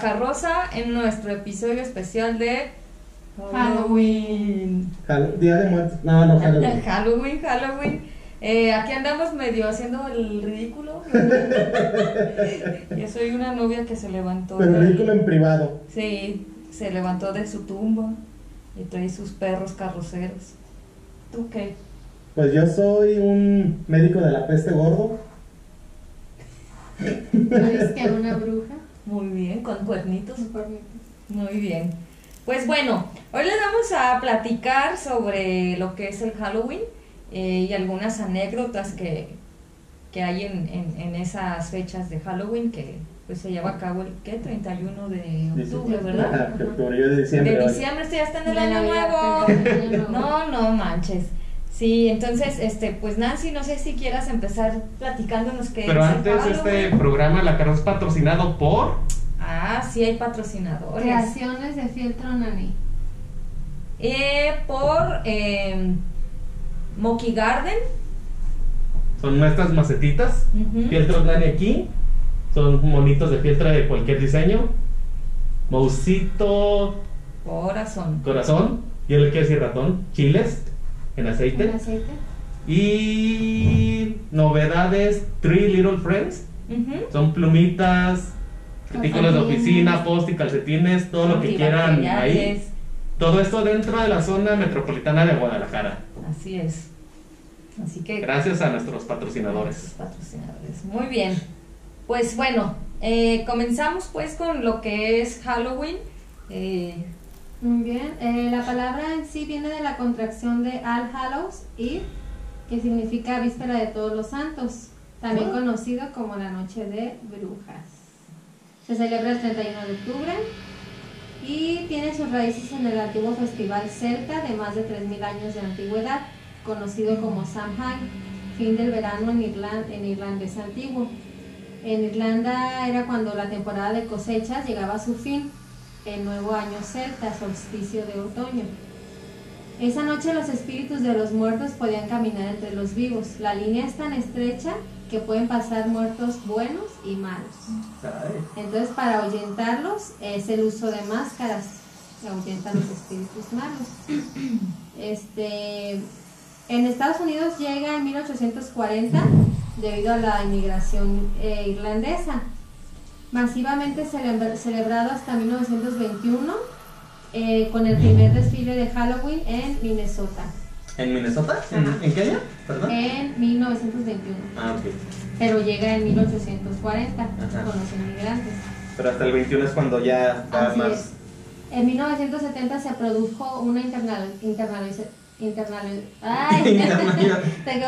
Carroza en nuestro episodio especial de Halloween. Hall- Día de muertos. No, no, Halloween. Halloween, Halloween. Eh, aquí andamos medio haciendo el ridículo. Yo soy una novia que se levantó. Pero ridículo en privado. Sí, se levantó de su tumba y trae sus perros carroceros. ¿Tú qué? Pues yo soy un médico de la peste gordo. ¿Sabes que una bruja? Muy bien, con cuernitos. Muy bien. Pues bueno, hoy les vamos a platicar sobre lo que es el Halloween eh, y algunas anécdotas que, que hay en, en- en esas fechas de Halloween que pues se lleva a cabo el ¿qué? 31 de octubre, ¿verdad? Ajá, de octubre, yo de diciembre. De diciembre, esto ya está en el año nuevo. No, no manches. Sí, entonces, este, pues Nancy, no sé si quieras empezar platicándonos qué Pero antes este programa La Carroza es patrocinado por Ah, sí hay patrocinadores. Creaciones de fieltro nani. Eh, por eh, Monkey Garden. son nuestras macetitas. Ujú. Fieltros Nani aquí. Son monitos de fieltro de cualquier diseño. Mousito, Corazón. corazón. Yo le quiero decir ratón. Chiles en aceite. ¿El aceite? Y novedades, Three Little Friends. Son plumitas, artículos de oficina, post y calcetines, todo lo que quieran ahí. Todo esto dentro de la zona metropolitana de Guadalajara. Así es. Así que Gracias a nuestros patrocinadores. patrocinadores. Muy bien. Pues bueno, eh, comenzamos pues con lo que es Halloween. Eh, Muy bien. Eh, la palabra en sí viene de la contracción de All Hallows Eve, que significa víspera de todos los santos, también conocido como la noche de brujas. Se celebra el 31 de octubre y tiene sus raíces en el antiguo festival celta de más de 3.000 años de antigüedad, conocido como Samhain, fin del verano en, Irlan- en irlandés antiguo. En Irlanda era cuando la temporada de cosechas llegaba a su fin, el nuevo año celta, solsticio de otoño. Esa noche los espíritus de los muertos podían caminar entre los vivos. La línea es tan estrecha que pueden pasar muertos buenos y malos. Entonces, para ahuyentarlos es el uso de máscaras que ahuyentan los espíritus malos. Este, en Estados Unidos llega en 1840 debido a la inmigración eh, irlandesa. Masivamente celebra- celebrado hasta 1921 eh, con el primer desfile de Halloween en Minnesota ¿En Minnesota? ¿En, ¿en qué año? ¿Perdón? en 1921. Ah, ok. Pero llega en 1840 Ajá. con los inmigrantes. Pero hasta el 21 es cuando ya va Así más. es. En 1970 se produjo una internal, internaliza- internal, ay, Internaliza- tengo,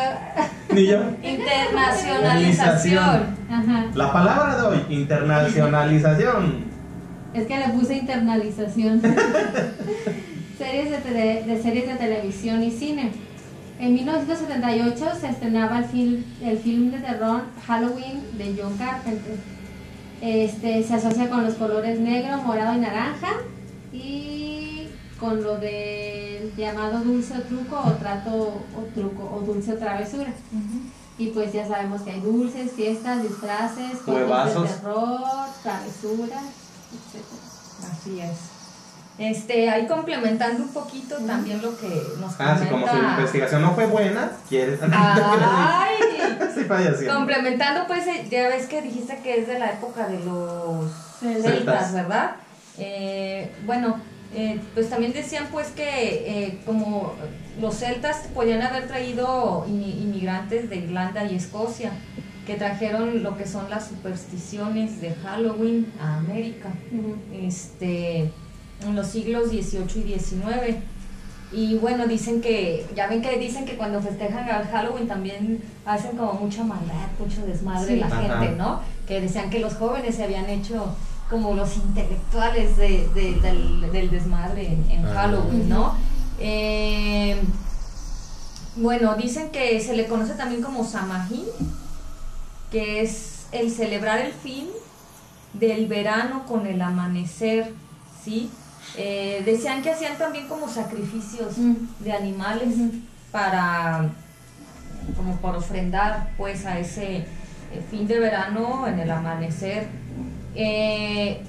Ni yo. internacionalización. ajá, La palabra de hoy, internacionalización. es que le puse internalización. series de, tele- de series de televisión y cine. En 1978 se estrenaba el film, el film de terror Halloween de John Carpenter. Este, se asocia con los colores negro, morado y naranja y con lo del llamado dulce o truco o trato o truco o dulce o travesura. Y pues ya sabemos que hay dulces, fiestas, disfraces, juegos de terror, travesuras, etc. Así es. Este, ahí complementando un poquito también lo que nos Ah, sí, como su investigación no fue buena, quieres. Ay, sí, complementando pues, eh, ya ves que dijiste que es de la época de los Celtas. celtas, ¿verdad? Eh, bueno, eh, pues también decían pues que eh, como los celtas podían haber traído inmi- inmigrantes de Irlanda y Escocia, que trajeron lo que son las supersticiones de Halloween a América este, en los siglos XVIII y XIX. Y bueno, dicen que, ya ven que dicen que cuando festejan al Halloween también hacen como mucha maldad, mucho desmadre Sí. la Ajá. gente, ¿no? Que decían que los jóvenes se habían hecho como los intelectuales de- de- del, del desmadre en, en Ah. Halloween, ¿no? Eh, bueno, dicen que se le conoce también como Samhain, que es el celebrar el fin del verano con el amanecer, ¿sí? Eh, decían que hacían también como sacrificios Mm. de animales para como para ofrendar pues a ese eh, fin de verano en el amanecer. Eh,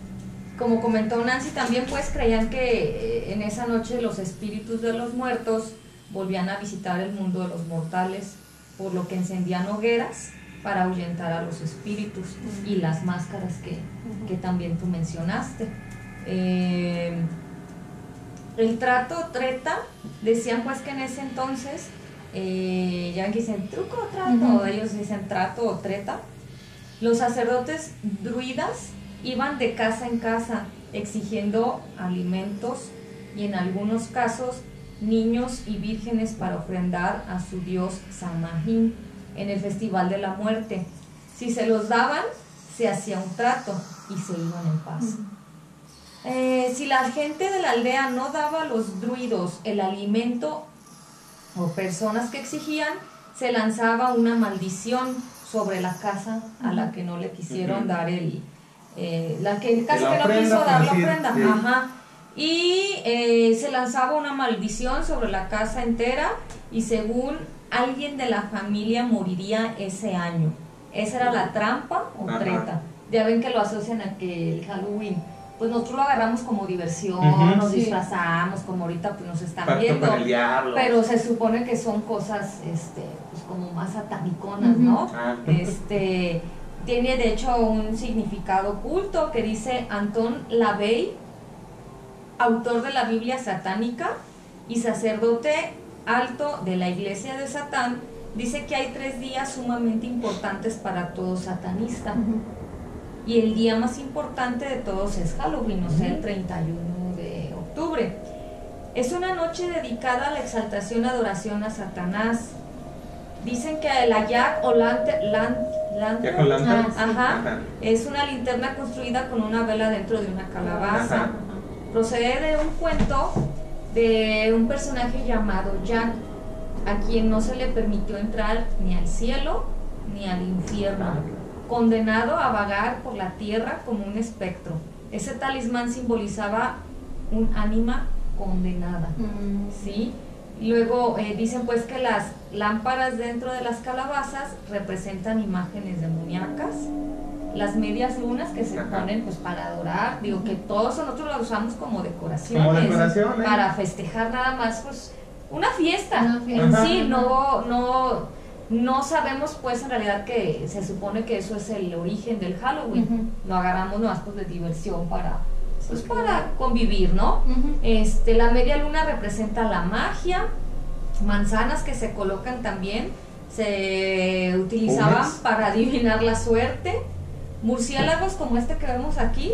como comentó Nancy, también pues creían que eh, en esa noche los espíritus de los muertos volvían a visitar el mundo de los mortales, por lo que encendían hogueras para ahuyentar a los espíritus y las máscaras que, que también tú mencionaste. Eh, el trato treta, decían pues que en ese entonces, eh, ya que dicen truco o trato, ellos dicen trato o treta, los sacerdotes druidas iban de casa en casa exigiendo alimentos y en algunos casos niños y vírgenes para ofrendar a su dios Samajín en el Festival de la Muerte. Si se los daban, se hacía un trato y se iban en paz. Eh, si la gente de la aldea no daba a los druidos el alimento o personas que exigían, se lanzaba una maldición sobre la casa a la que no le quisieron dar el, eh, la que casi La que no quiso dar la ofrenda, sí. ajá. Y eh, se lanzaba una maldición sobre la casa entera y según alguien de la familia moriría ese año. Esa era la trampa o Ajá. treta. Ya ven que lo asocian a que el Halloween, pues nosotros lo agarramos como diversión, Ujú. nos Sí. disfrazamos, como ahorita pues nos están Pacto viendo. Pero se supone que son cosas, este, pues como más sataniconas, Ujú. ¿no? Ah. Este, tiene de hecho un significado oculto que dice Antón Lavey, autor de la Biblia satánica y sacerdote alto de la iglesia de Satán, dice que hay tres días sumamente importantes para todo satanista. Y el día más importante de todos es Halloween, o sea, el 31 de octubre. Es una noche dedicada a la exaltación y adoración a Satanás. Dicen que la Jack o Lantern, ¿Ya Ah. Ajá. es una linterna construida con una vela dentro de una calabaza. Ajá. Procede de un cuento de un personaje llamado Jack, a quien no se le permitió entrar ni al cielo ni al infierno, condenado a vagar por la tierra como un espectro. Ese talismán simbolizaba un ánima condenada. Mm. ¿sí? Luego eh, dicen pues que las lámparas dentro de las calabazas representan imágenes demoníacas, las medias lunas que se Ajá. ponen pues para adorar, digo que todos nosotros las usamos como decoraciones, Como decoración, ¿eh? para festejar nada más pues una fiesta, Una fiesta. en Ajá. sí, no, no, no sabemos pues en realidad que se supone que eso es el origen del Halloween, Ujú. lo agarramos nomás pues de diversión para, pues para convivir, ¿no? Este, la media luna representa la magia, manzanas que se colocan también, se utilizaban Pumas. para adivinar la suerte, murciélagos como este que vemos aquí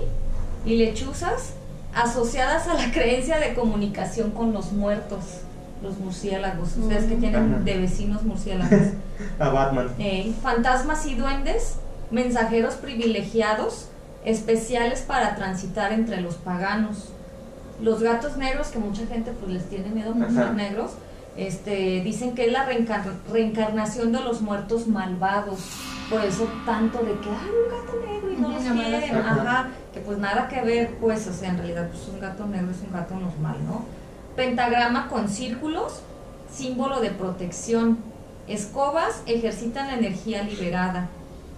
y lechuzas asociadas a la creencia de comunicación con los muertos, los murciélagos, ustedes que tienen Ajá. de vecinos murciélagos. A Batman. Eh, fantasmas y duendes, mensajeros privilegiados, especiales para transitar entre los paganos. Los gatos negros, que mucha gente pues les tiene miedo a los Ajá. negros, este, dicen que es la reencar- reencarnación de los muertos malvados. Por eso tanto de que, ay, un gato negro y no los quieren. Ajá, que pues nada que ver, pues, o sea, en realidad pues un gato negro es un gato normal, ¿no? Pentagrama con círculos, símbolo de protección. Escobas ejercitan la energía liberada.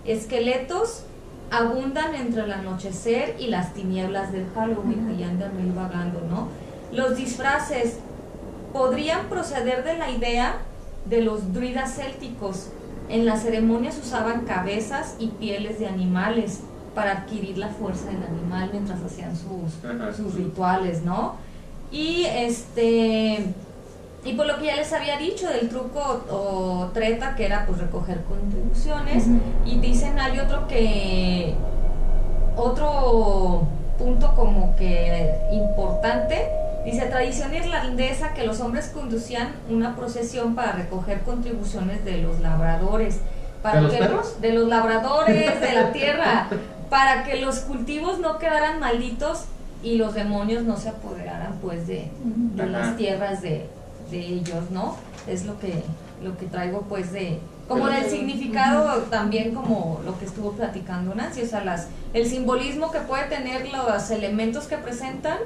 Esqueletos abundan entre el anochecer y las tinieblas del Halloween, ahí andan ahí vagando, ¿no? Los disfraces podrían proceder de la idea de los druidas célticos. En las ceremonias usaban cabezas y pieles de animales para adquirir la fuerza del animal mientras hacían sus, sus rituales, ¿no? Y este y por lo que ya les había dicho del truco o, treta que era pues recoger contribuciones. Y dicen hay otro que otro punto como que importante. Dice tradición irlandesa que los hombres conducían una procesión para recoger contribuciones de los labradores para ¿De los perros? de los labradores de la tierra para que los cultivos no quedaran malditos y los demonios no se apoderaran pues de, de las tierras de, de ellos, ¿no? Es lo que, lo que traigo pues de, como del significado también como lo que estuvo platicando Nancy, o sea, las, el simbolismo que puede tener los elementos que presentan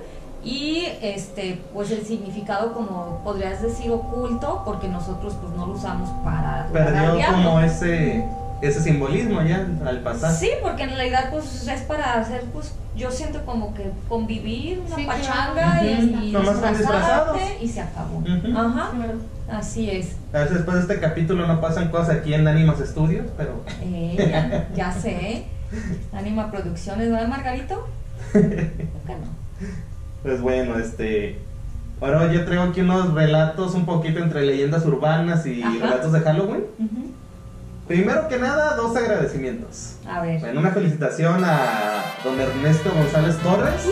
y este pues el significado como podrías decir oculto porque nosotros pues no lo usamos para Perdió como ese, ese simbolismo ya al pasar. Sí, porque en realidad pues es para hacer pues yo siento como que convivir, una Sí, claro. pachanga y, Ujú. y disfrazados. y se acabó. Ajá, Claro. así es. A veces después de este capítulo no pasan cosas aquí en Animas Studios, pero Eh, ya, ya sé. Anima Producciones, ¿verdad, Margarito? Que no. pues bueno, este... Ahora yo traigo aquí unos relatos un poquito entre leyendas urbanas y Ajá. relatos de Halloween. Ujú. Primero que nada, dos agradecimientos. A ver. Bueno, una felicitación a don Ernesto González Torres, Uh.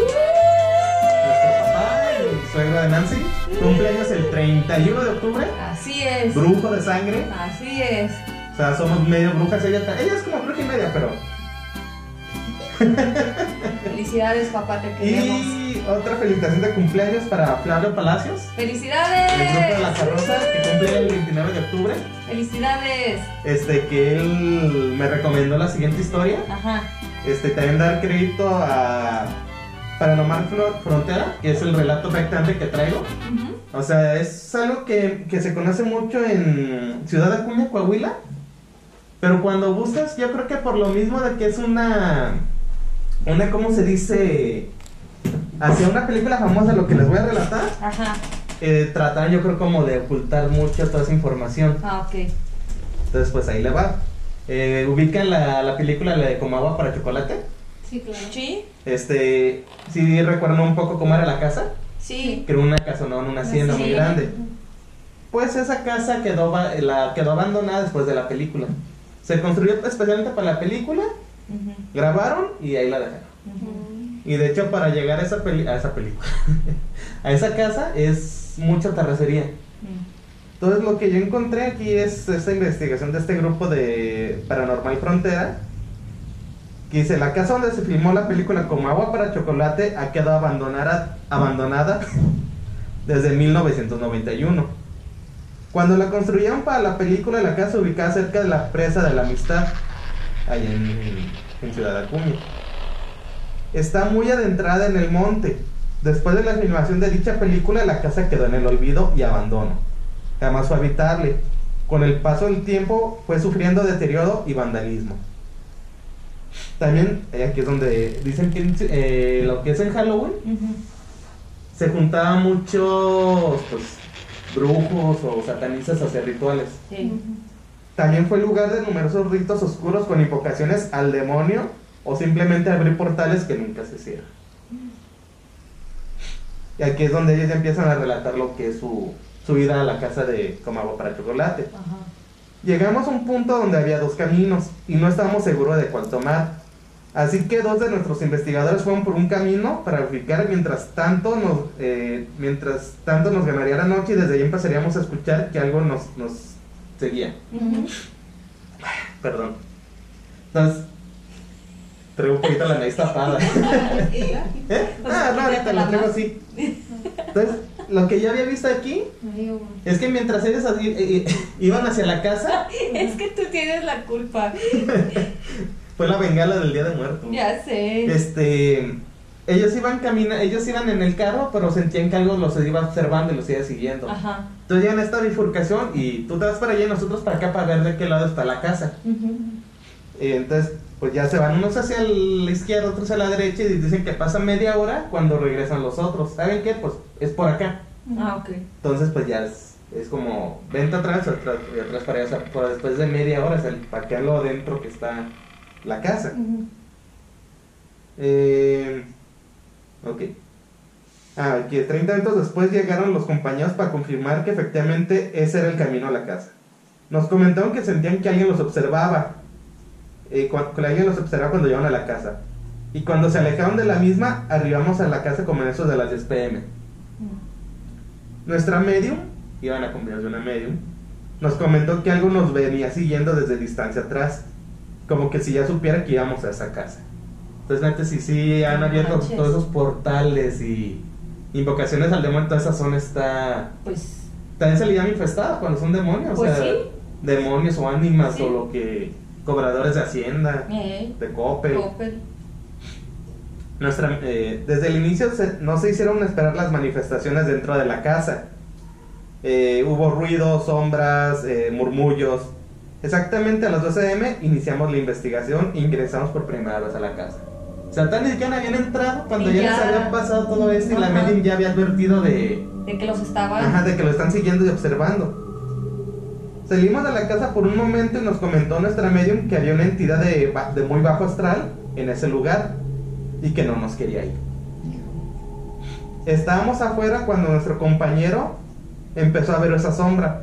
nuestro papá y suegro de Nancy. Cumpleaños el 31 de octubre, Así es. brujo de sangre. Así es. O sea, somos medio brujas. Ella, ella es como bruja y media, pero. Felicidades, papá, te queremos. Y otra felicitación de cumpleaños para Flavio Palacios, el grupo de La ¡Felicidades! Carroza, que cumple el 29 de octubre. ¡Felicidades! Este, que él me recomendó la siguiente historia. Ajá. Este, también dar crédito a Paranormal Fro- Frontera, que es el relato afectante que traigo. Ujú. O sea, es algo que, que se conoce mucho en Ciudad Acuña, Coahuila. Pero cuando buscas, yo creo que por lo mismo de que es una. Una, ¿cómo se dice? Hacia una película famosa, lo que les voy a relatar. Ajá. Eh, tratan, yo creo, como de ocultar mucho toda esa información. Ah, ok. Entonces, pues ahí le va. Eh, ubican la, la película la de Como agua para chocolate. Sí, claro. ¿Sí? Este, si recuerdan un poco cómo era la casa, Sí. que era una casa, no, una hacienda Sí. muy grande. Pues esa casa quedó, la, quedó abandonada después de la película. Se construyó especialmente para la película, Ujú. grabaron y ahí la dejaron. Ujú. Y de hecho para llegar a esa, peli- a esa película, a esa casa es mucha terracería. Mm. Entonces lo que yo encontré aquí es esta investigación de este grupo de Paranormal Frontera. Que dice, la casa donde se filmó la película como agua para chocolate ha quedado abandonada, abandonada desde 1991. Cuando la construyeron para la película, la casa ubicada cerca de la presa de la amistad, allá en, en Ciudad Acuña. Está muy adentrada en el monte. Después de la filmación de dicha película, la casa quedó en el olvido y abandono. Jamás fue habitable. Con el paso del tiempo fue sufriendo deterioro y vandalismo. También, eh, aquí es donde dicen que eh, lo que es en Halloween, se juntaban muchos pues, brujos o satanistas a hacer rituales. Sí. También fue lugar de numerosos ritos oscuros con invocaciones al demonio o simplemente abrir portales que nunca se cierran. Y aquí es donde ellos empiezan a relatar lo que es su, su vida a la casa de Como Agua para Chocolate. Ajá. Llegamos a un punto donde había dos caminos y no estábamos seguros de cuál tomar. Así que dos de nuestros investigadores fueron por un camino para verificar mientras tanto nos, eh, mientras tanto nos ganaría la noche y desde ahí empezaríamos a escuchar que algo nos, nos seguía. Ujú. Perdón. Entonces, traigo un poquito la nariz tapada. ¿Eh? Ah, no, ahorita la traigo así. Entonces, lo que yo había visto aquí es que mientras ellos así, eh, eh, iban hacia la casa, Es que tú tienes la culpa. fue la bengala del Día de Muertos. Ya sé. Este, ellos iban camina, ellos iban en el carro, pero sentían que algo los iba observando y los iba siguiendo. Ajá. Entonces llegan a esta bifurcación y tú te vas para allá y nosotros para acá para ver de qué lado está la casa. Y entonces, pues ya se van unos hacia la izquierda, otros a la derecha y dicen que pasa media hora cuando regresan los otros. ¿Saben qué? Pues es por acá. Ah, ok. Entonces, pues ya es, es como vente atrás, atrás y atrás para allá. O sea, pues después de media hora, es para que lo adentro que está la casa. Eh, ok. Ah, que 30 minutos después llegaron los compañeros para confirmar que efectivamente ese era el camino a la casa. Nos comentaron que sentían que alguien los observaba. Eh, cua- que alguien los observaba cuando llegaron a la casa. Y cuando se alejaron de la misma, arribamos a la casa como en esos de las 10 pm. Nuestra medium, iban acompañados de una medium, nos comentó que algo nos venía siguiendo desde distancia atrás. Como que si ya supiera que íbamos a esa casa. Entonces, neta, sí, sí, han abierto manches. todos esos portales y invocaciones al demonio. Toda esa zona está. Pues. También se le llama infestada cuando son demonios. Pues o sea, sí. demonios o ánimas Sí. o lo que. Cobradores de Hacienda, Eh. de Coppel. Coppel. Nuestra, eh, desde el inicio se- no se hicieron esperar las manifestaciones dentro de la casa. Eh, hubo ruidos, sombras, eh, murmullos. Exactamente a las 12 m iniciamos la investigación e ingresamos por primera vez a la casa. O sea, tan ni siquiera habían entrado cuando Y ya, ya- les había pasado todo esto y la medium ya había advertido de, De que los estaban. ajá, de que lo están siguiendo y observando. Salimos de la casa por un momento y nos comentó nuestra medium que había una entidad de, de muy bajo astral en ese lugar y que no nos quería ir. Estábamos afuera cuando nuestro compañero empezó a ver esa sombra,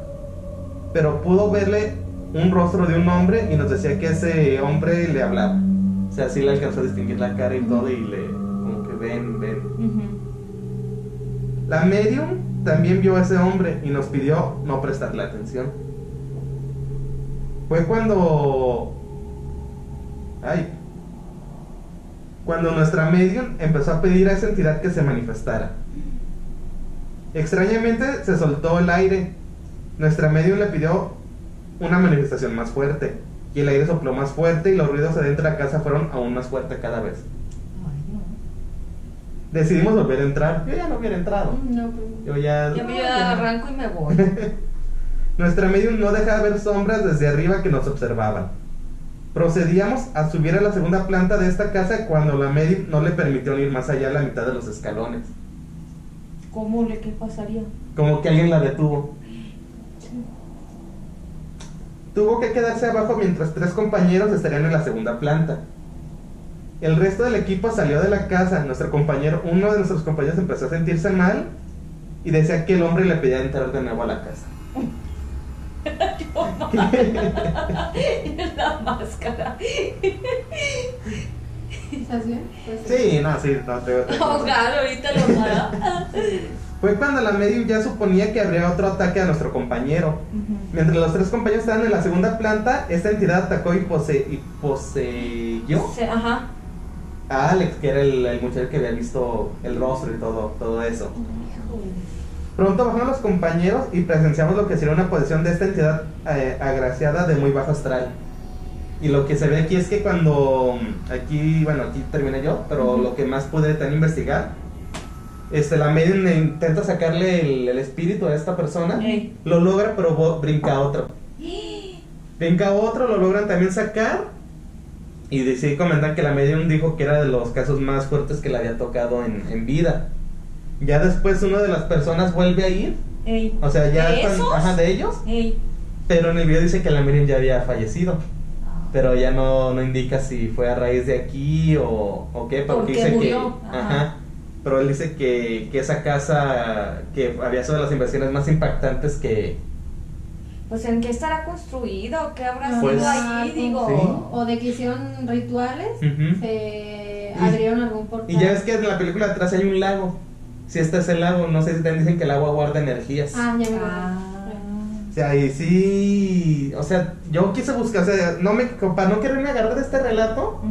pero pudo verle un rostro de un hombre y nos decía que ese hombre le hablaba. O sea, sí le alcanzó a distinguir la cara y todo y le como que ven, ven. Ujú. La medium también vio a ese hombre y nos pidió no prestarle atención. Fue cuando... Ay. Cuando nuestra medium empezó a pedir a esa entidad que se manifestara. Extrañamente se soltó el aire. Nuestra medium le pidió una manifestación más fuerte. Y el aire sopló más fuerte y los ruidos adentro de la casa fueron aún más fuertes cada vez. Ay, no. Decidimos volver a entrar. Yo ya no hubiera entrado. No, pues, Yo ya... Ya me arranco y me voy. Nuestra medium no dejaba ver sombras desde arriba que nos observaban. Procedíamos a subir a la segunda planta de esta casa cuando la medium no le permitió ir más allá de la mitad de los escalones. ¿Cómo le qué pasaría? Como que alguien la detuvo. Tuvo que quedarse abajo mientras tres compañeros estarían en la segunda planta. El resto del equipo salió de la casa. Nuestro compañero, uno de nuestros compañeros empezó a sentirse mal y decía que el hombre le pedía entrar de nuevo a la casa. la máscara. ¿Estás bien? Sí, no, sí, no te Oh, claro, ahorita lo hará. Fue cuando la medium ya suponía que habría otro ataque a nuestro compañero. Mientras los tres compañeros estaban en la segunda planta, esta entidad atacó y, pose- y poseyó Sí, ajá. a Alex, que era el, el muchacho que había visto el rostro y todo, todo eso. Pronto bajaron los compañeros y presenciamos lo que sería una posesión de esta entidad eh, agraciada de muy bajo astral. Y lo que se ve aquí es que cuando aquí, bueno, aquí terminé yo, pero lo que más pude también investigar, este, la medium intenta sacarle el, el espíritu a esta persona, lo logra, pero brinca a otro. Brinca a otro, lo logran también sacar. Y decidí comentar que la medium dijo que era de los casos más fuertes que le había tocado en, en vida. Ya después una de las personas vuelve a ir, Ey. o sea, ya ¿De están- esos? ajá, de ellos, Ey. pero en el video dice que la medium ya había fallecido. Pero ya no, no indica si fue a raíz de aquí o, o qué, porque Porque dice murió, que. ajá. Ajá. Pero él dice que, que esa casa, que había sido de las inversiones más impactantes que. Pues en qué estará construido, qué habrá Pues- sido ahí, digo. Sí. O de que hicieron rituales, se Y- abrieron algún portal. Y ya ves que en la película de atrás hay un lago. Si este es el lago, no sé si también dicen que el agua guarda energías. Ah, ya me. Ah. O sea, y sí. O sea, yo quise buscar, o sea, no me, para no quererme agarrar de este relato,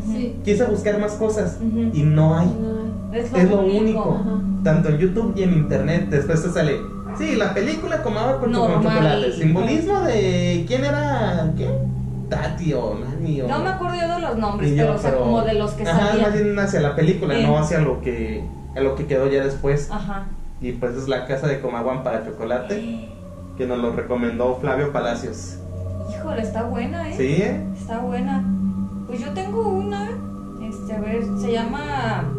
quise buscar más cosas. Y no hay. No, Es lo, Es lo único. único. Ajá. Tanto en YouTube y en internet. Después te sale. Sí, la película como agua con, chocolate. Simbolismo de. ¿Quién era? ¿Qué? Tati o Nani o. No me acuerdo yo de los nombres, yo, pero, o sea, pero- como de los que Ajá, salían. más bien hacia la película, Sí. no hacia lo que. A lo que quedó ya después. Ajá. Y pues es la casa de Comaguan para chocolate. Que nos lo recomendó Flavio Palacios. Híjole, está buena, ¿eh? ¿Sí? eh? Está buena. Pues yo tengo una, este, a ver, se llama...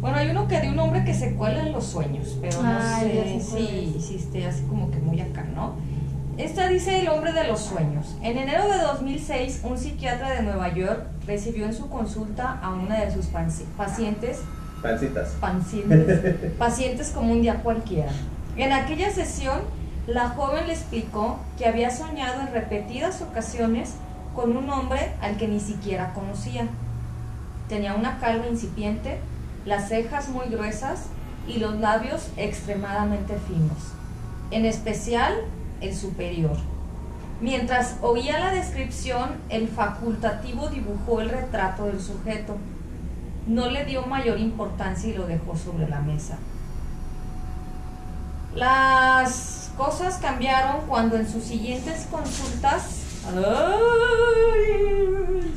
Bueno, hay uno que de un hombre que se cuela en los sueños, pero no Ay, ya sé si, si esté así como que muy acá, ¿no? Esta dice el hombre de los sueños. En enero de 2006, un psiquiatra de Nueva York recibió en su consulta a una de sus pacientes Pancitas. pacientes, pacientes como un día cualquiera. En aquella sesión, la joven le explicó que había soñado en repetidas ocasiones con un hombre al que ni siquiera conocía. Tenía una calva incipiente, las cejas muy gruesas y los labios extremadamente finos, en especial el superior. Mientras oía la descripción, el facultativo dibujó el retrato del sujeto. No le dio mayor importancia y lo dejó sobre la mesa. Las cosas cambiaron cuando en sus siguientes consultas... ¡Ay!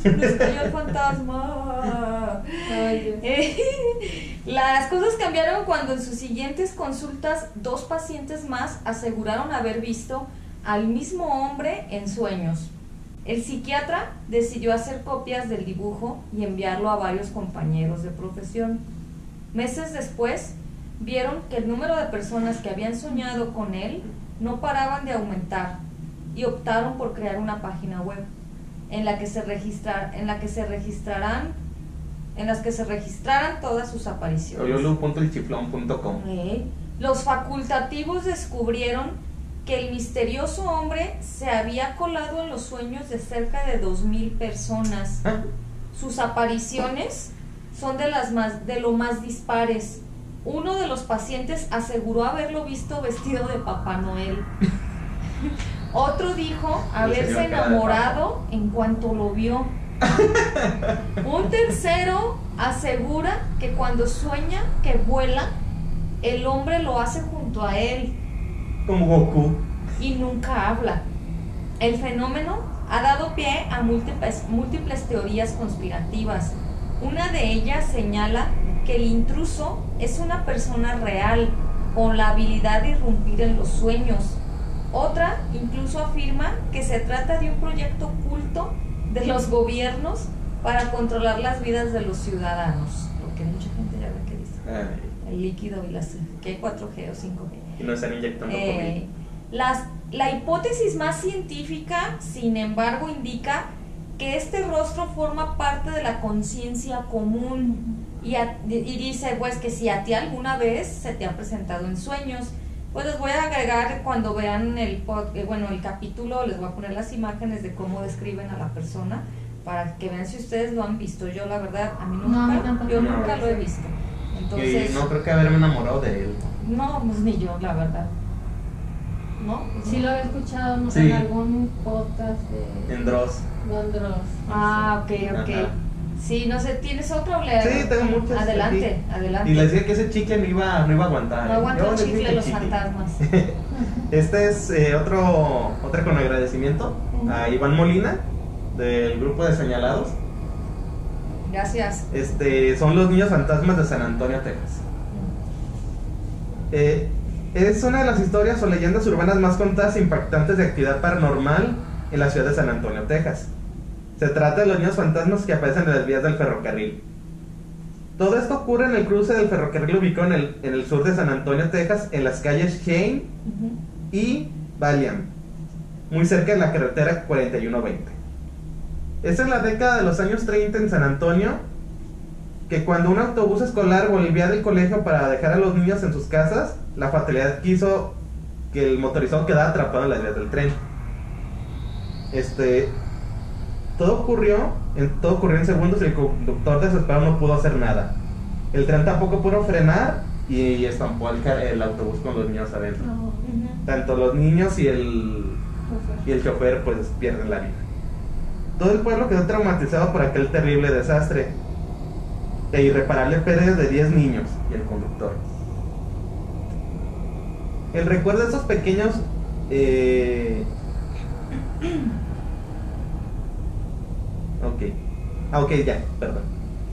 Se cayó el fantasma. Ay. Eh, Las cosas cambiaron cuando en sus siguientes consultas dos pacientes más aseguraron haber visto al mismo hombre en sueños. El psiquiatra decidió hacer copias del dibujo y enviarlo a varios compañeros de profesión. Meses después, vieron que el número de personas que habían soñado con él no paraban de aumentar y optaron por crear una página web en la que se registrar, en la que se registrarán en las que se registraran todas sus apariciones. Eh, Los facultativos descubrieron que el misterioso hombre se había colado en los sueños de cerca de 2.000 personas. Ah, Sus apariciones son de, las más, de lo más dispares. Uno de los pacientes aseguró haberlo visto vestido de Papá Noel. Otro dijo haberse enamorado en cuanto lo vio. Un tercero asegura que cuando sueña que vuela, el hombre lo hace junto a él Como Goku. y nunca habla. El fenómeno ha dado pie a múltiples, múltiples teorías conspirativas. Una de ellas señala que el intruso es una persona real con la habilidad de irrumpir en los sueños. Otra incluso afirma que se trata de un proyecto oculto de los gobiernos para controlar las vidas de los ciudadanos. Lo que mucha gente ya ve que dice. Ay, El líquido y las que 4G o 5G. y nos están inyectando Eh, las- la hipótesis más científica, sin embargo, indica que este rostro forma parte de la conciencia común y, a- y dice pues que si a ti alguna vez se te ha presentado en sueños, pues les voy a agregar cuando vean el pod- eh, bueno el capítulo, les voy a poner las imágenes de cómo describen a la persona para que vean si ustedes lo han visto. Yo la verdad a mí No, a mí nunca, tampoco. yo No. nunca lo he visto. Entonces, Y no creo que haberme enamorado de él. no, pues ni yo, la verdad. ¿No? Pues Sí no. lo había escuchado ¿no? Sí. en algún podcast de En Dross. Gondros. Ah, ok, ok. Ajá. Sí, no sé, ¿tienes otra o le- Sí, tengo muchas Adelante, aquí. adelante. Y les decía que ese chicle no iba, no iba a aguantar. no ¿eh? aguanto Yo el que los chicle. fantasmas. Este es eh, otro, otra con agradecimiento a Iván Molina del grupo de señalados. Gracias. Este, son los niños fantasmas de San Antonio, Texas. Eh, es una de las historias o leyendas urbanas más contadas e impactantes de actividad paranormal en la ciudad de San Antonio, Texas. Se trata de los niños fantasmas que aparecen en las vías del ferrocarril. Todo esto ocurre en el cruce del ferrocarril ubicado en el, en el sur de San Antonio, Texas, en las calles Shane y Valiant, muy cerca de la carretera 4120. Es en la década de los años 30 en San Antonio que cuando un autobús escolar volvía del colegio para dejar a los niños en sus casas, la fatalidad quiso que el motorizado quedara atrapado en las vías del tren. Este, todo ocurrió, en, todo ocurrió en segundos y el conductor desesperado no pudo hacer nada. El tren tampoco pudo frenar y estampó el, el autobús con los niños adentro Ujú. tanto los niños y el, y el chofer pues pierden la vida. Todo el pueblo quedó traumatizado por aquel terrible desastre e irreparable pérdida de 10 niños y el conductor. El recuerdo de esos pequeños... eh, Ok. Ah, ok, ya, perdón.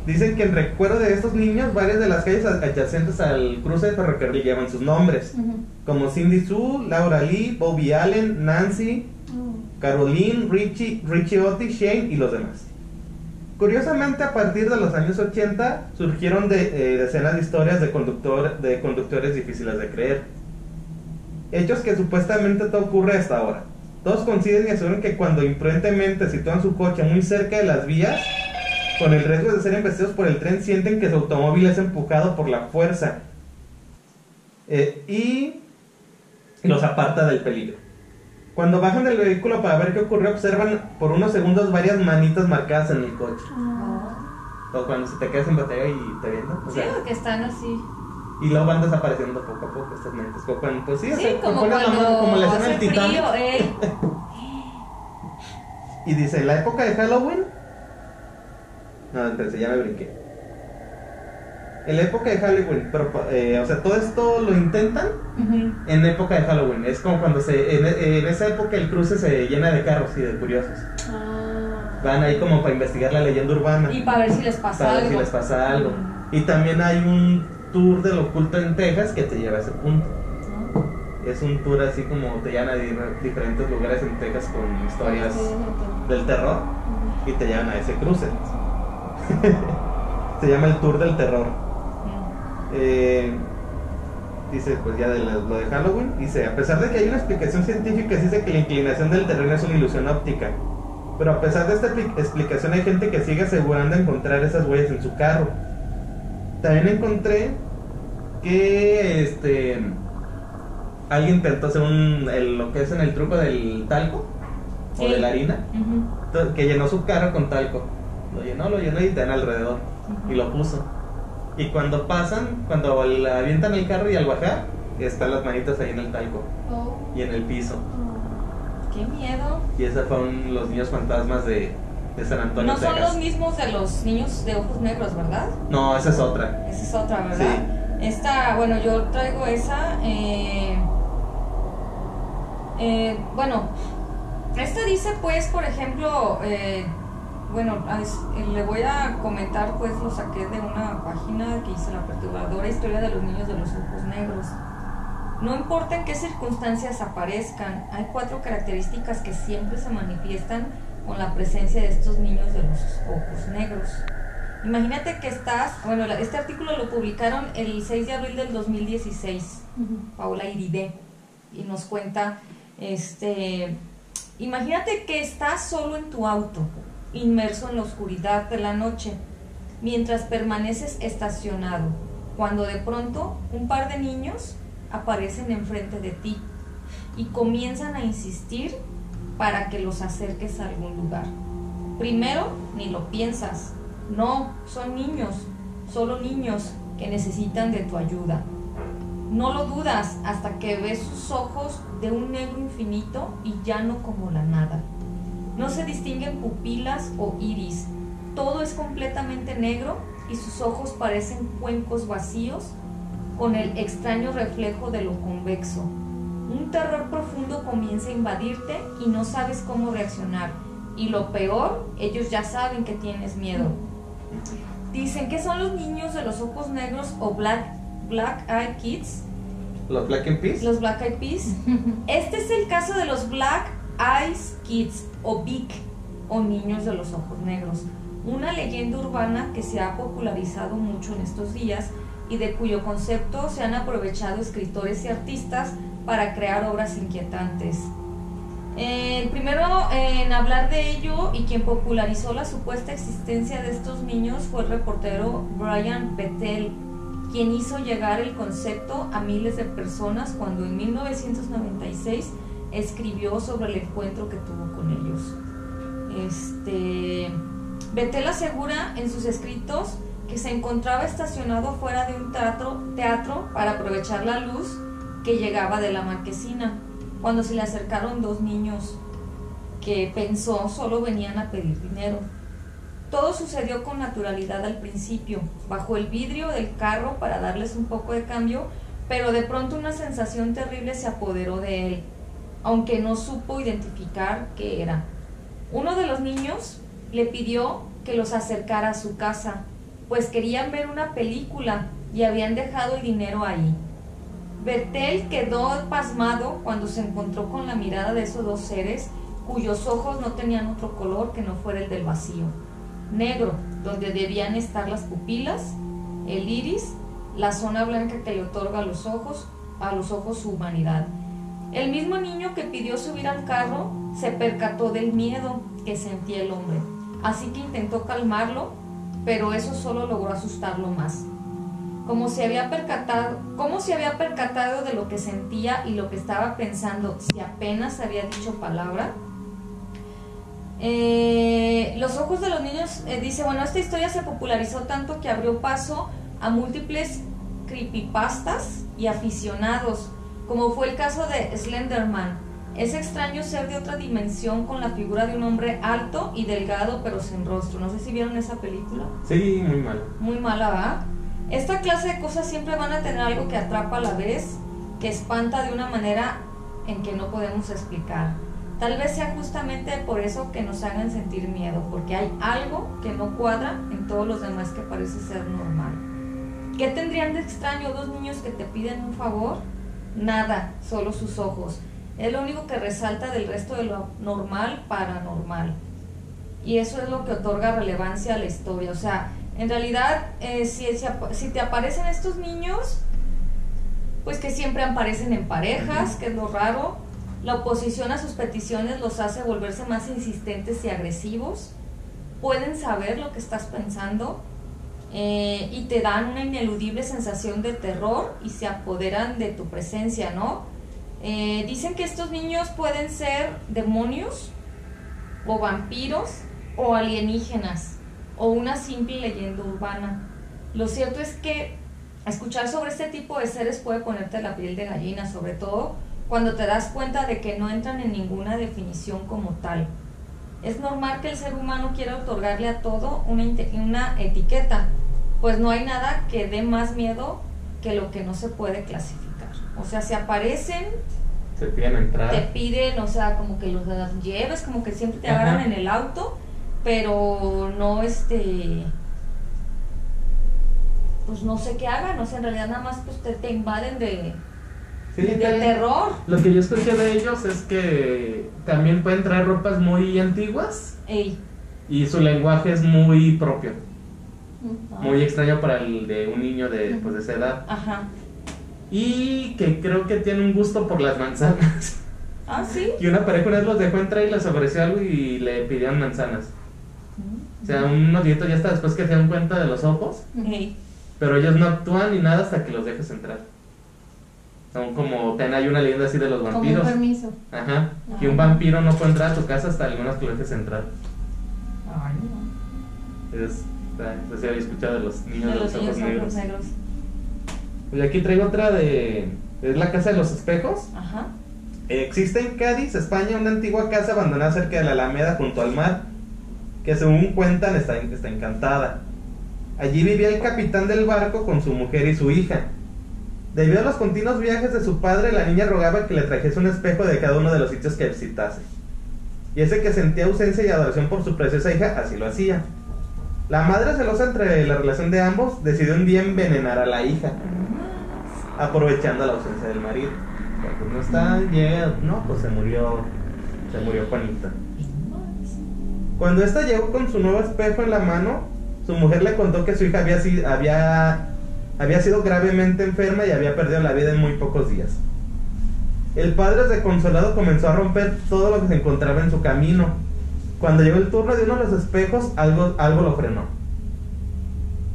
Dicen que en recuerdo de estos niños, varias de las calles adyacentes al cruce de ferrocarril llevan sus nombres como Cindy Sue, Laura Lee, Bobby Allen, Nancy, Oh. Caroline, Richie, Richie Otis, Shane y los demás. Curiosamente, a partir de los años 80 surgieron de, eh, decenas de historias de, conductor, de conductores difíciles de creer. Hechos que supuestamente todo ocurre hasta ahora. Todos coinciden y aseguran que cuando imprudentemente sitúan su coche muy cerca de las vías, con el riesgo de ser embestidos por el tren, sienten que su automóvil es empujado por la fuerza eh, y los aparta del peligro. Cuando bajan del vehículo para ver qué ocurrió, observan por unos segundos varias manitas marcadas en el coche. Oh. O cuando se te quedas sin batería y te viendo. O Sí, sea, porque están así. Y luego van desapareciendo poco a poco estas. Como cuando- pues sí, o sea, como cuando mano como la escena del ey. Y dice, la época de Halloween. No, entonces ya me brinqué. En la época de Halloween, pero, eh, o sea, todo esto lo intentan en época de Halloween. Es como cuando se. En, en esa época el cruce se llena de carros y de curiosos. Ah. Van ahí como para investigar la leyenda urbana. Y para ver si les pasa para ver algo. si les pasa algo. Y también hay un tour del oculto en Texas que te lleva a ese punto. ¿No? Es un tour así como te llevan a di- diferentes lugares en Texas con historias del terror y te llevan a ese cruce. Se llama el Tour del Terror. Eh, dice, pues ya de lo de Halloween, dice, a pesar de que hay una explicación científica, dice que la inclinación del terreno es una ilusión óptica. Pero a pesar de esta expli- explicación hay gente que sigue asegurando encontrar esas huellas en su carro. También encontré que este alguien intentó hacer un el- lo que es en el truco del talco o de la harina, que llenó su carro con talco. Lo llenó, lo llenó y dan alrededor y lo puso. Y cuando pasan, cuando le avientan el carro y al bajar, están las manitas ahí en el talco Oh. y en el piso. Qué miedo. Y esos fueron los niños fantasmas de, de San Antonio, No son los mismos de los niños de ojos negros, ¿verdad? No, esa es otra. Esa es otra, ¿verdad? Esta, bueno, yo traigo esa. eh, eh, bueno, esta dice, pues, por ejemplo, eh, bueno, eh, le voy a comentar, pues, lo saqué de una página que dice la perturbadora historia de los niños de los ojos negros. No importa en qué circunstancias aparezcan, hay cuatro características que siempre se manifiestan con la presencia de estos niños de los ojos negros. Imagínate que estás, bueno, este artículo lo publicaron el 6 de abril del 2016, Paula Iride, y nos cuenta, este, imagínate que estás solo en tu auto, inmerso en la oscuridad de la noche, mientras permaneces estacionado, cuando de pronto un par de niños aparecen enfrente de ti y comienzan a insistir para que los acerques a algún lugar. Primero, ni lo piensas. No, son niños, solo niños que necesitan de tu ayuda. No lo dudas hasta que ves sus ojos de un negro infinito y llano como la nada. No se distinguen pupilas o iris. Todo es completamente negro y sus ojos parecen cuencos vacíos con el extraño reflejo de lo convexo. Un terror profundo comienza a invadirte y no sabes cómo reaccionar. Y lo peor, ellos ya saben que tienes miedo. Dicen que son los niños de los ojos negros o black, black Eyed Kids, Los Black and Peas. los Black Eyed Peas. Este es el caso de los Black Eyes Kids o Big o niños de los ojos negros. Una leyenda urbana que se ha popularizado mucho en estos días y de cuyo concepto se han aprovechado escritores y artistas para crear obras inquietantes. El primero en hablar de ello y quien popularizó la supuesta existencia de estos niños fue el reportero Brian Petel, quien hizo llegar el concepto a miles de personas cuando en 1996 escribió sobre el encuentro que tuvo con ellos. Este, Betel asegura en sus escritos que se encontraba estacionado fuera de un teatro para aprovechar la luz que llegaba de la marquesina, cuando se le acercaron dos niños que pensó solo venían a pedir dinero. Todo sucedió con naturalidad al principio, bajo el vidrio del carro para darles un poco de cambio, pero de pronto una sensación terrible se apoderó de él, aunque no supo identificar qué era. Uno de los niños le pidió que los acercara a su casa, pues querían ver una película y habían dejado el dinero ahí. Bertel quedó pasmado cuando se encontró con la mirada de esos dos seres cuyos ojos no tenían otro color que no fuera el del vacío. Negro, donde debían estar las pupilas, el iris, la zona blanca que le otorga a los ojos, a los ojos su humanidad. El mismo niño que pidió subir al carro se percató del miedo que sentía el hombre, así que intentó calmarlo, pero eso solo logró asustarlo más. Como se había percatado, cómo se había percatado de lo que sentía y lo que estaba pensando si apenas había dicho palabra. Eh, los ojos de los niños, eh, dice, bueno, esta historia se popularizó tanto que abrió paso a múltiples creepypastas y aficionados, como fue el caso de Slenderman, ese extraño ser de otra dimensión con la figura de un hombre alto y delgado pero sin rostro. No sé si vieron esa película. Sí, muy mal. Muy mala, ¿verdad? Esta clase de cosas siempre van a tener algo que atrapa a la vez, que espanta de una manera en que no podemos explicar. Tal vez sea justamente por eso que nos hagan sentir miedo, porque hay algo que no cuadra en todos los demás que parece ser normal. ¿Qué tendrían de extraño dos niños que te piden un favor? nada, solo sus ojos. Es lo único que resalta del resto de lo normal paranormal. Y eso es lo que otorga relevancia a la historia. O sea, en realidad, eh, si, te aparecen estos niños, pues que siempre aparecen en parejas, que es lo raro. La oposición a sus peticiones los hace volverse más insistentes y agresivos. Pueden saber lo que estás pensando eh, y te dan una ineludible sensación de terror y se apoderan de tu presencia, ¿no? Eh, dicen que estos niños pueden ser demonios o vampiros o alienígenas o una simple leyenda urbana. Lo cierto es que escuchar sobre este tipo de seres puede ponerte la piel de gallina, sobre todo cuando te das cuenta de que no entran en ninguna definición como tal. Es normal que el ser humano quiera otorgarle a todo una, una etiqueta, pues no hay nada que dé más miedo que lo que no se puede clasificar. O sea, si aparecen, Se piden entrar. te piden, o sea, como que los lleves, como que siempre te Ajá. agarran en el auto, pero no este pues no sé qué hagan, o sea, en realidad nada más pues te, te invaden de, Sí, de terror. Lo que yo escuché de ellos es que también pueden traer ropas muy antiguas Ey, y su lenguaje es muy propio, muy extraño para el de un niño de, pues, de esa edad. ajá. Y que creo que tiene un gusto por las manzanas. Ah, sí. Y una pareja una vez los dejó entrar y les ofreció algo y le pidieron manzanas. O sea, unos días ya hasta después que se dan cuenta de los ojos, pero ellos no actúan ni nada hasta que los dejes entrar. Son como, ten, hay una leyenda así de los Como un vampiros. permiso. Ajá. Que un vampiro no puede entrar a tu casa hasta algunas que lo dejes entrar. Ay, no. Es, no sé si había escuchado de los niños De de, los los ojos negros. negros. Y aquí traigo otra de. Es la casa de los espejos. Ajá. Existe en Cádiz, España, una antigua casa abandonada cerca de la Alameda junto al mar, que según cuentan está, está encantada. Allí vivía el capitán del barco con su mujer y su hija. Debido a los continuos viajes de su padre, la niña rogaba que le trajese un espejo de cada uno de los sitios que visitase. Y ese que sentía ausencia y adoración por su preciosa hija, así lo hacía. La madre celosa entre la relación de ambos decidió un día envenenar a la hija, aprovechando la ausencia del marido. Pues no está llega, no, pues se murió, se murió Juanita. Cuando esta llegó con su nuevo espejo en la mano, su mujer le contó que su hija había, si- había, había sido gravemente enferma y había perdido la vida en muy pocos días. El padre desconsolado comenzó a romper todo lo que se encontraba en su camino. Cuando llegó el turno de uno de los espejos, algo, algo lo frenó.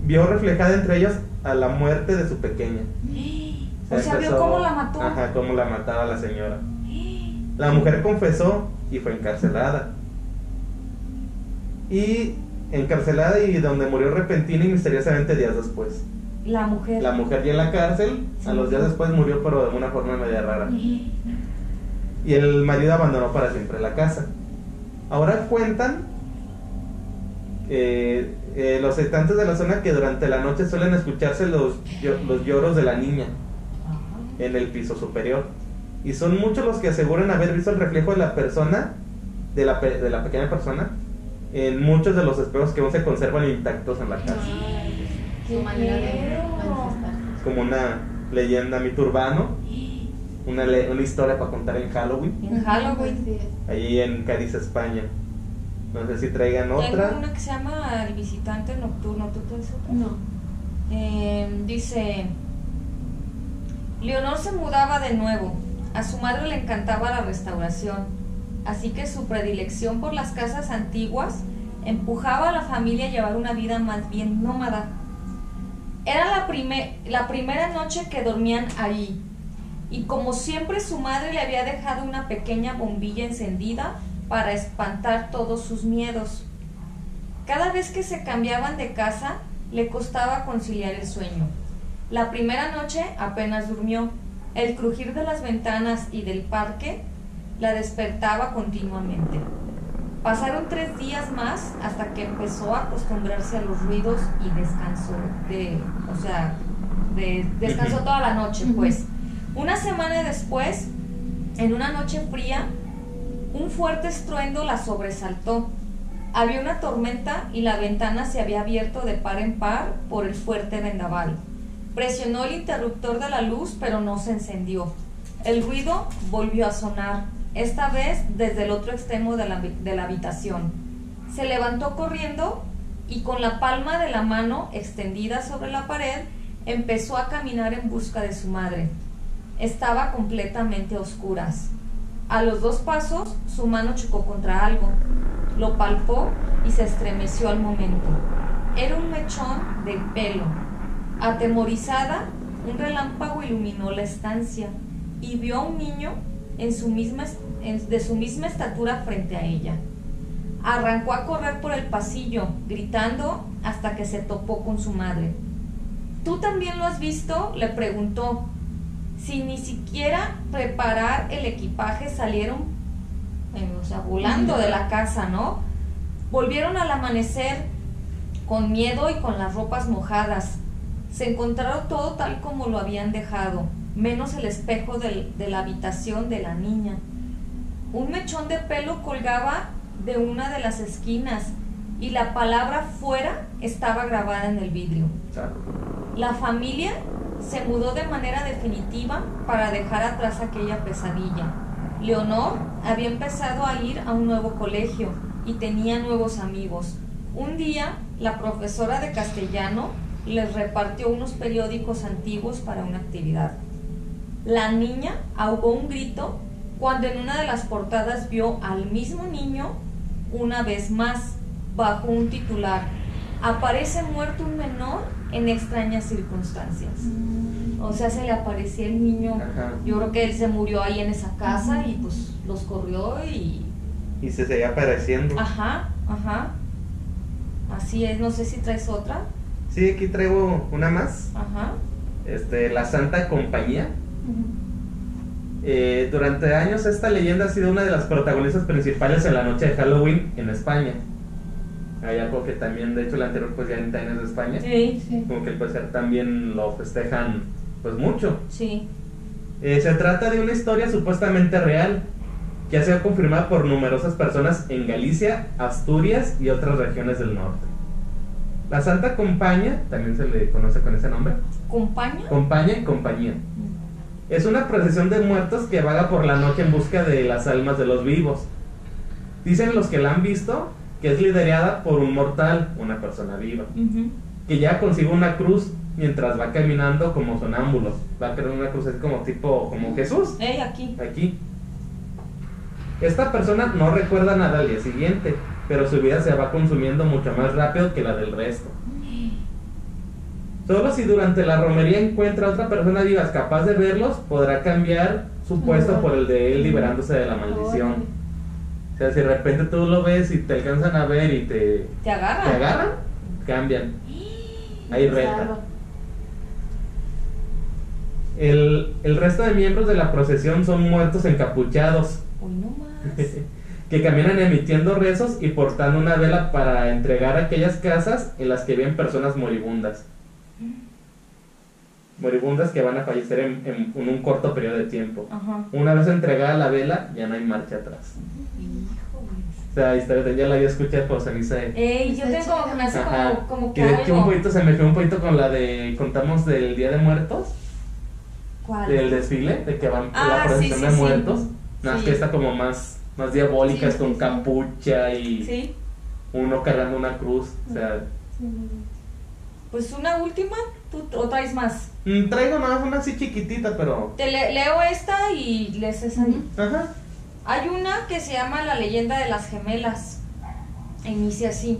Vio reflejada entre ellos a la muerte de su pequeña. O sea, vio cómo la mató. Ajá, cómo la mataba la señora. La mujer confesó y fue encarcelada. Y encarcelada y donde murió repentina y misteriosamente días después. La mujer. La mujer ya en la cárcel, a los días después murió pero de una forma media rara. Y el marido abandonó para siempre la casa. Ahora cuentan eh, eh, los habitantes de la zona que durante la noche suelen escucharse los, los lloros de la niña en el piso superior. Y son muchos los que aseguran haber visto el reflejo de la persona, de la, pe- de la pequeña persona, en muchos de los espejos que aún se conservan intactos en la casa. Su manera de. Es como una leyenda mito urbano, una, le- una historia para contar en Halloween, En Halloween. Sí, allí en Cádiz, España. No sé si traigan Tengo otra. una que se llama El visitante nocturno. ¿Tú tienes otra? No. Eh, dice, Leonor se mudaba de nuevo. A su madre le encantaba la restauración, así que su predilección por las casas antiguas empujaba a la familia a llevar una vida más bien nómada. Era la, prime- la primera noche que dormían ahí, y como siempre su madre le había dejado una pequeña bombilla encendida para espantar todos sus miedos. Cada vez que se cambiaban de casa, le costaba conciliar el sueño. La primera noche apenas durmió. El crujir de las ventanas y del parque la despertaba continuamente. Pasaron tres días más hasta que empezó a acostumbrarse a los ruidos y descansó de, o sea, de- descansó toda la noche, pues. Una semana después, en una noche fría, un fuerte estruendo la sobresaltó. Había una tormenta y la ventana se había abierto de par en par por el fuerte vendaval. Presionó el interruptor de la luz, pero no se encendió. El ruido volvió a sonar, esta vez desde el otro extremo de la, de la habitación. Se levantó corriendo y con la palma de la mano extendida sobre la pared empezó a caminar en busca de su madre. Estaba completamente a oscuras. A los dos pasos su mano chocó contra algo. Lo palpó y se estremeció al momento. Era un mechón de pelo. Atemorizada, un relámpago iluminó la estancia y vio a un niño en su misma, de su misma estatura frente a ella. Arrancó a correr por el pasillo, gritando hasta que se topó con su madre. ¿Tú también lo has visto? le preguntó. Sin ni siquiera preparar el equipaje salieron, eh, volando de la casa, ¿no? Volvieron al amanecer con miedo y con las ropas mojadas. Se encontraron todo tal como lo habían dejado, menos el espejo de la habitación de la niña. Un mechón de pelo colgaba de una de las esquinas y la palabra fuera estaba grabada en el vidrio. La familia se mudó de manera definitiva para dejar atrás aquella pesadilla. Leonor había empezado a ir a un nuevo colegio y tenía nuevos amigos. Un día, la profesora de castellano les repartió unos periódicos antiguos para una actividad. La niña ahogó un grito cuando en una de las portadas vio al mismo niño una vez más bajo un titular. Aparece muerto un menor en extrañas circunstancias. O sea, se le aparecía el niño. Ajá. Yo creo que él se murió ahí en esa casa y pues los corrió y... Y se seguía apareciendo. Ajá, ajá. Así es, no sé si traes otra. Sí, aquí traigo una más. Ajá. Este, la Santa Compañía. Eh, durante años esta leyenda ha sido una de las protagonistas principales en la noche de Halloween en España. Hay algo que también, de hecho, el anterior pues ya en de España. Sí, Sí. Como que el pues también lo festejan pues mucho. sí. Eh, se trata de una historia supuestamente real que ha sido confirmada por numerosas personas en Galicia, Asturias y otras regiones del norte. La Santa Compañía, también se le conoce con ese nombre, ¿Compaña? Compañía y Compañía. Es una procesión de muertos que vaga por la noche en busca de las almas de los vivos. Dicen los que la han visto que es liderada por un mortal, una persona viva, que ya consigue una cruz mientras va caminando como sonámbulo. Va a crear una cruz así como tipo, como Jesús, Ey, aquí. aquí. Esta persona no recuerda nada al día siguiente, pero su vida se va consumiendo mucho más rápido que la del resto. Solo si durante la romería encuentra a otra persona viva capaz de verlos, podrá cambiar su puesto por el de él liberándose de la maldición. O sea, si de repente tú lo ves y te alcanzan a ver y te, ¿Te agarra? te agarran, cambian. Ahí reta. El, el resto de miembros de la procesión son muertos encapuchados, Uy, no más. que caminan emitiendo rezos y portando una vela para entregar a aquellas casas en las que viven personas moribundas. Moribundas que van a fallecer en, en- en un corto periodo de tiempo. Ajá. Una vez entregada la vela, ya no hay marcha atrás. Híjole. O sea, historia ya la había escuchado, me hice... Ey, yo tengo como que me hace Ajá. como, como Que que de hecho un poquito se me fue un poquito con la de... Contamos del Día de Muertos, ¿Cuál? del desfile, de que van por Ah, la procesión sí, de sí, muertos. Nada más Sí. que está como más, más diabólica, Sí, es con sí, sí. capucha y Sí. uno cargando una cruz. O sea, Sí. Pues una última, ¿tú o traes más? mm, traigo nada más una así chiquitita, pero... Te le- leo esta y lees esa. Ajá. Hay una que se llama La leyenda de las gemelas. Inicia así.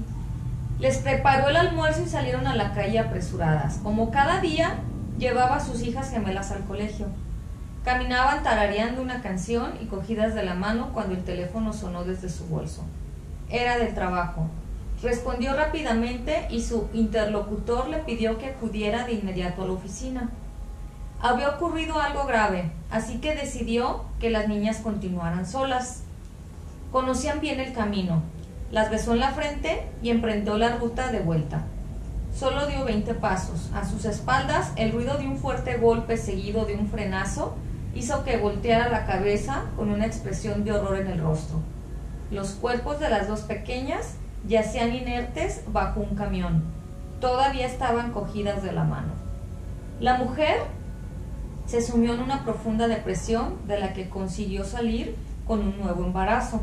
Les preparó el almuerzo y salieron a la calle apresuradas. Como cada día, llevaba a sus hijas gemelas al colegio. Caminaban tarareando una canción y cogidas de la mano cuando el teléfono sonó desde su bolso. Era del trabajo. Respondió rápidamente y su interlocutor le pidió que acudiera de inmediato a la oficina. Había ocurrido algo grave, así que decidió que las niñas continuaran solas. Conocían bien el camino. Las besó en la frente y emprendió la ruta de vuelta. Solo dio 20 pasos. A sus espaldas, el ruido de un fuerte golpe seguido de un frenazo hizo que volteara la cabeza con una expresión de horror en el rostro. Los cuerpos de las dos pequeñas yacían inertes bajo un camión. Todavía estaban cogidas de la mano. La mujer se sumió en una profunda depresión de la que consiguió salir con un nuevo embarazo.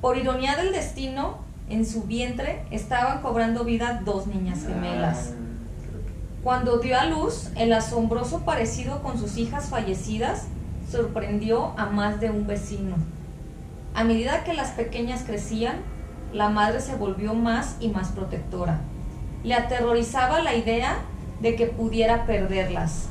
Por ironía del destino, en su vientre estaban cobrando vida dos niñas gemelas. Cuando dio a luz, el asombroso parecido con sus hijas fallecidas sorprendió a más de un vecino. A medida que las pequeñas crecían, la madre se volvió más y más protectora. Le aterrorizaba la idea de que pudiera perderlas.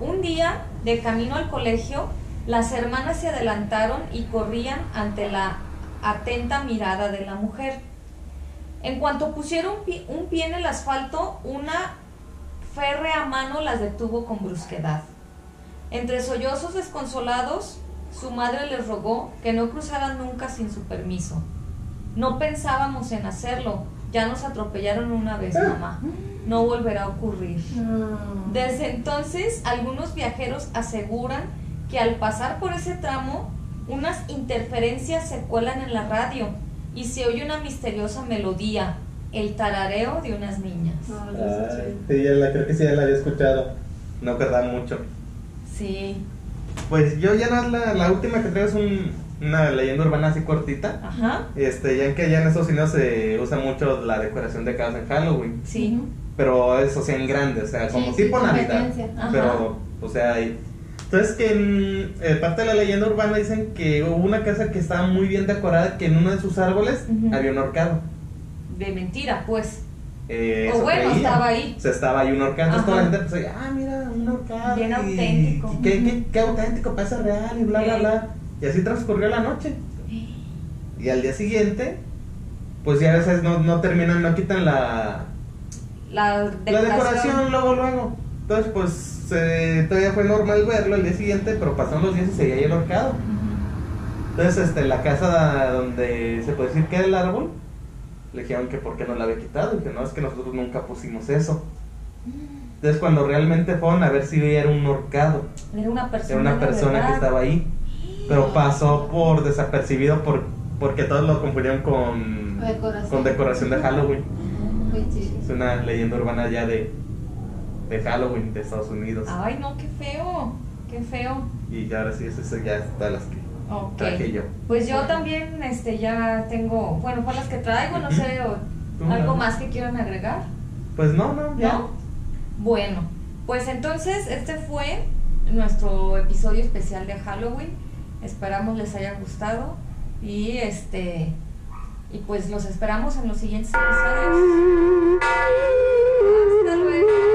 Un día, de camino al colegio, las hermanas se adelantaron y corrían ante la atenta mirada de la mujer. En cuanto pusieron un pie en el asfalto, una férrea mano las detuvo con brusquedad. Entre sollozos desconsolados, su madre les rogó que no cruzaran nunca sin su permiso. No pensábamos en hacerlo, ya nos atropellaron una vez, mamá. No volverá a ocurrir. No. Desde entonces, algunos viajeros aseguran que al pasar por ese tramo, unas interferencias se cuelan en la radio y se oye una misteriosa melodía, el tarareo de unas niñas. No, no sé, Ay, sí, ya la, creo que sí, ya la había escuchado. No queda mucho. Sí, Pues yo ya no, la, la última que traigo es un- una leyenda urbana así cortita. ajá, Este, ya en que allá en Estados Unidos se usa mucho la decoración de casas en Halloween. sí. Pero es, o sea, en grande, o sea, como Sí, sí, tipo Navidad. Pero, o sea, hay. Entonces que en eh, parte de la leyenda urbana dicen que hubo una casa que estaba muy bien decorada, que en uno de sus árboles había un horcado. De mentira, pues. Eh, O eso bueno, estaba ahí. O sea, estaba ahí un horcado. Entonces toda la gente pues, ah, mira, un horcado. Bien y- auténtico. Qué, qué, qué auténtico, pasa real y bla, bla, Sí. bla. Y así transcurrió la noche. Y al día siguiente, pues ya a veces no, no terminan, no quitan la, La decoración. la decoración luego, luego. Entonces, pues eh, todavía fue normal verlo el día siguiente, pero pasaron los días y seguía ahí el horcado. Entonces, este, la casa donde se puede decir que era el árbol, le dijeron que por qué no la había quitado. Y dije, no, es que nosotros nunca pusimos eso. Entonces, cuando realmente fueron a ver si era un horcado, Era una persona. era una persona que estaba ahí, pero pasó por desapercibido por, porque todos lo confundieron con, Decoración. con decoración de Halloween. Chido. Es una leyenda urbana ya de, de Halloween de Estados Unidos. Ay, no, qué feo. Qué feo. Y ahora sí, esas ya es todas las que traje yo. Pues yo también este, ya tengo, bueno, fue las que traigo, no sé, o algo más que quieran agregar. Pues no, no, ya. ¿No? Bueno, pues entonces este fue nuestro episodio especial de Halloween. Esperamos les haya gustado y este y pues los esperamos en los siguientes episodios. Hasta luego.